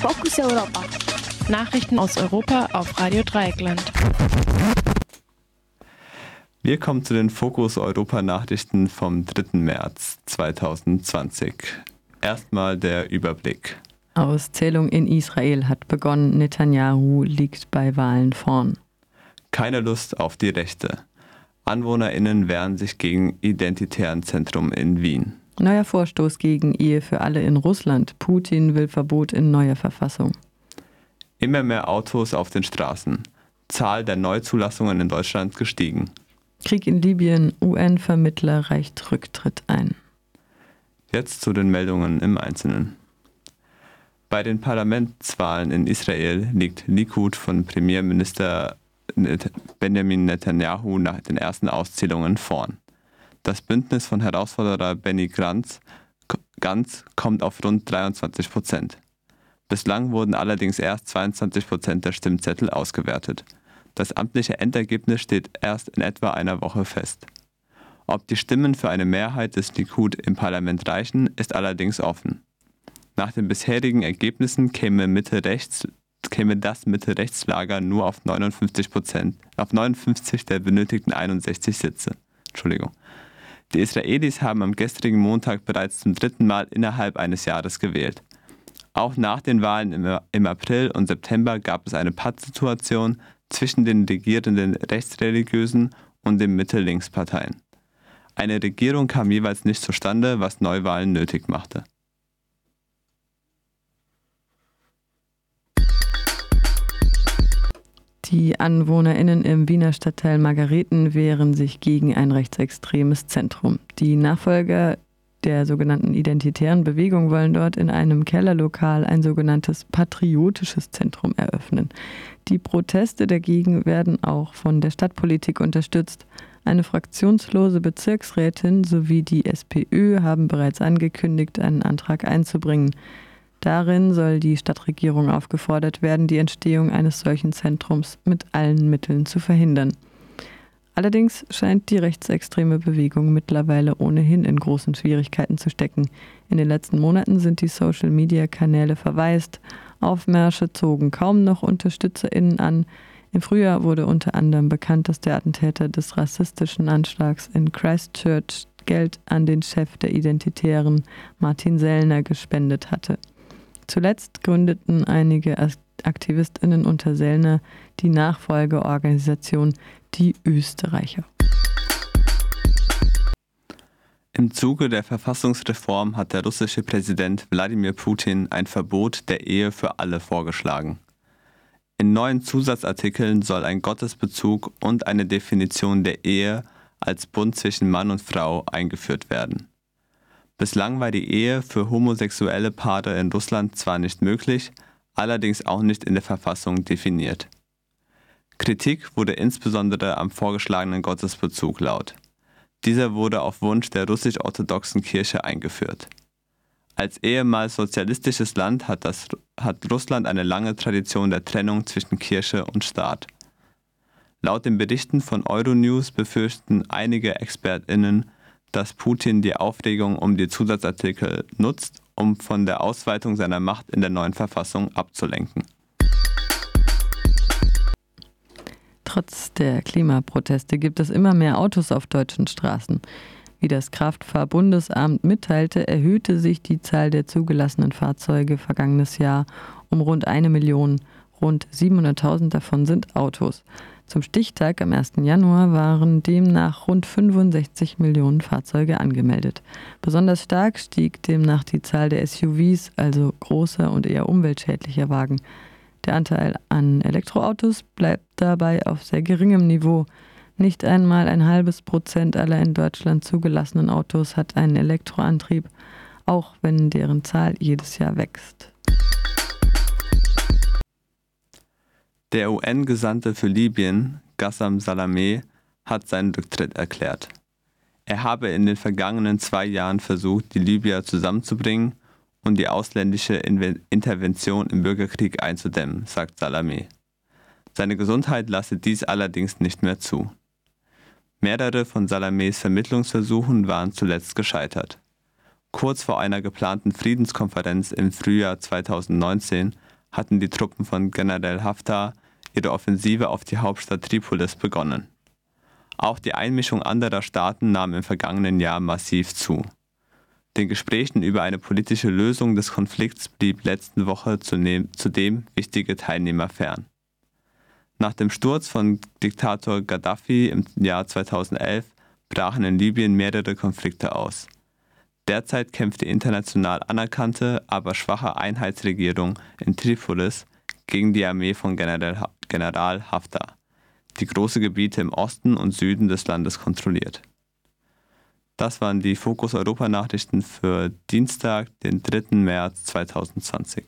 Fokus Europa. Nachrichten aus Europa auf Radio Dreieckland. Wir kommen zu den Fokus Europa Nachrichten vom 3. März 2020. Erstmal der Überblick. Auszählung in Israel hat begonnen. Netanyahu liegt bei Wahlen vorn. Keine Lust auf die Rechte. AnwohnerInnen wehren sich gegen identitären Zentrum in Wien. Neuer Vorstoß gegen Ehe für alle in Russland. Putin will Verbot in neuer Verfassung. Immer mehr Autos auf den Straßen. Zahl der Neuzulassungen in Deutschland gestiegen. Krieg in Libyen. UN-Vermittler reicht Rücktritt ein. Jetzt zu den Meldungen im Einzelnen. Bei den Parlamentswahlen in Israel liegt Likud von Premierminister Benjamin Netanyahu nach den ersten Auszählungen vorn. Das Bündnis von Herausforderer Benny Gantz, Ganz kommt auf rund 23 Prozent. Bislang wurden allerdings erst 22 Prozent der Stimmzettel ausgewertet. Das amtliche Endergebnis steht erst in etwa einer Woche fest. Ob die Stimmen für eine Mehrheit des Likud im Parlament reichen, ist allerdings offen. Nach den bisherigen Ergebnissen käme, Mitte rechts, käme das Mitte-Rechtslager nur auf 59 Prozent, auf 59 der benötigten 61 Sitze. Entschuldigung. Die Israelis haben am gestrigen Montag bereits zum dritten Mal innerhalb eines Jahres gewählt. Auch nach den Wahlen im, April und September gab es eine Pattsituation zwischen den regierenden rechtsreligiösen und den Mitte-Links-Parteien. Eine Regierung kam jeweils nicht zustande, was Neuwahlen nötig machte. Die AnwohnerInnen im Wiener Stadtteil Margareten wehren sich gegen ein rechtsextremes Zentrum. Die Nachfolger der sogenannten identitären Bewegung wollen dort in einem Kellerlokal ein sogenanntes patriotisches Zentrum eröffnen. Die Proteste dagegen werden auch von der Stadtpolitik unterstützt. Eine fraktionslose Bezirksrätin sowie die SPÖ haben bereits angekündigt, einen Antrag einzubringen. Darin soll die Stadtregierung aufgefordert werden, die Entstehung eines solchen Zentrums mit allen Mitteln zu verhindern. Allerdings scheint die rechtsextreme Bewegung mittlerweile ohnehin in großen Schwierigkeiten zu stecken. In den letzten Monaten sind die Social-Media-Kanäle verwaist, Aufmärsche zogen kaum noch UnterstützerInnen an, im Frühjahr wurde unter anderem bekannt, dass der Attentäter des rassistischen Anschlags in Christchurch Geld an den Chef der Identitären Martin Sellner gespendet hatte. Zuletzt gründeten einige Aktivistinnen unter Sellner die Nachfolgeorganisation Die Österreicher. Im Zuge der Verfassungsreform hat der russische Präsident Wladimir Putin ein Verbot der Ehe für alle vorgeschlagen. In neuen Zusatzartikeln soll ein Gottesbezug und eine Definition der Ehe als Bund zwischen Mann und Frau eingeführt werden. Bislang war die Ehe für homosexuelle Paare in Russland zwar nicht möglich, allerdings auch nicht in der Verfassung definiert. Kritik wurde insbesondere am vorgeschlagenen Gottesbezug laut. Dieser wurde auf Wunsch der russisch-orthodoxen Kirche eingeführt. Als ehemals sozialistisches Land hat, das, hat Russland eine lange Tradition der Trennung zwischen Kirche und Staat. Laut den Berichten von Euronews befürchten einige ExpertInnen, dass Putin die Aufregung um die Zusatzartikel nutzt, um von der Ausweitung seiner Macht in der neuen Verfassung abzulenken. Trotz der Klimaproteste gibt es immer mehr Autos auf deutschen Straßen. Wie das Kraftfahrbundesamt mitteilte, erhöhte sich die Zahl der zugelassenen Fahrzeuge vergangenes Jahr um rund eine Million. Rund 700.000 davon sind Autos. Zum Stichtag am 1. Januar waren demnach rund 65 Millionen Fahrzeuge angemeldet. Besonders stark stieg demnach die Zahl der SUVs, also großer und eher umweltschädlicher Wagen. Der Anteil an Elektroautos bleibt dabei auf sehr geringem Niveau. Nicht einmal ein halbes Prozent aller in Deutschland zugelassenen Autos hat einen Elektroantrieb, auch wenn deren Zahl jedes Jahr wächst. Der UN-Gesandte für Libyen, Gassam Salameh, hat seinen Rücktritt erklärt. Er habe in den vergangenen zwei Jahren versucht, die Libyer zusammenzubringen und die ausländische Intervention im Bürgerkrieg einzudämmen, sagt Salameh. Seine Gesundheit lasse dies allerdings nicht mehr zu. Mehrere von Salamés Vermittlungsversuchen waren zuletzt gescheitert. Kurz vor einer geplanten Friedenskonferenz im Frühjahr 2019 hatten die Truppen von General Haftar ihre Offensive auf die Hauptstadt Tripolis begonnen. Auch die Einmischung anderer Staaten nahm im vergangenen Jahr massiv zu. Den Gesprächen über eine politische Lösung des Konflikts blieb letzte Woche zudem wichtige Teilnehmer fern. Nach dem Sturz von Diktator Gaddafi im Jahr 2011 brachen in Libyen mehrere Konflikte aus. Derzeit kämpft die international anerkannte, aber schwache Einheitsregierung in Tripolis gegen die Armee von General, Haftar, die große Gebiete im Osten und Süden des Landes kontrolliert. Das waren die Fokus Europa Nachrichten für Dienstag, den 3. März 2020.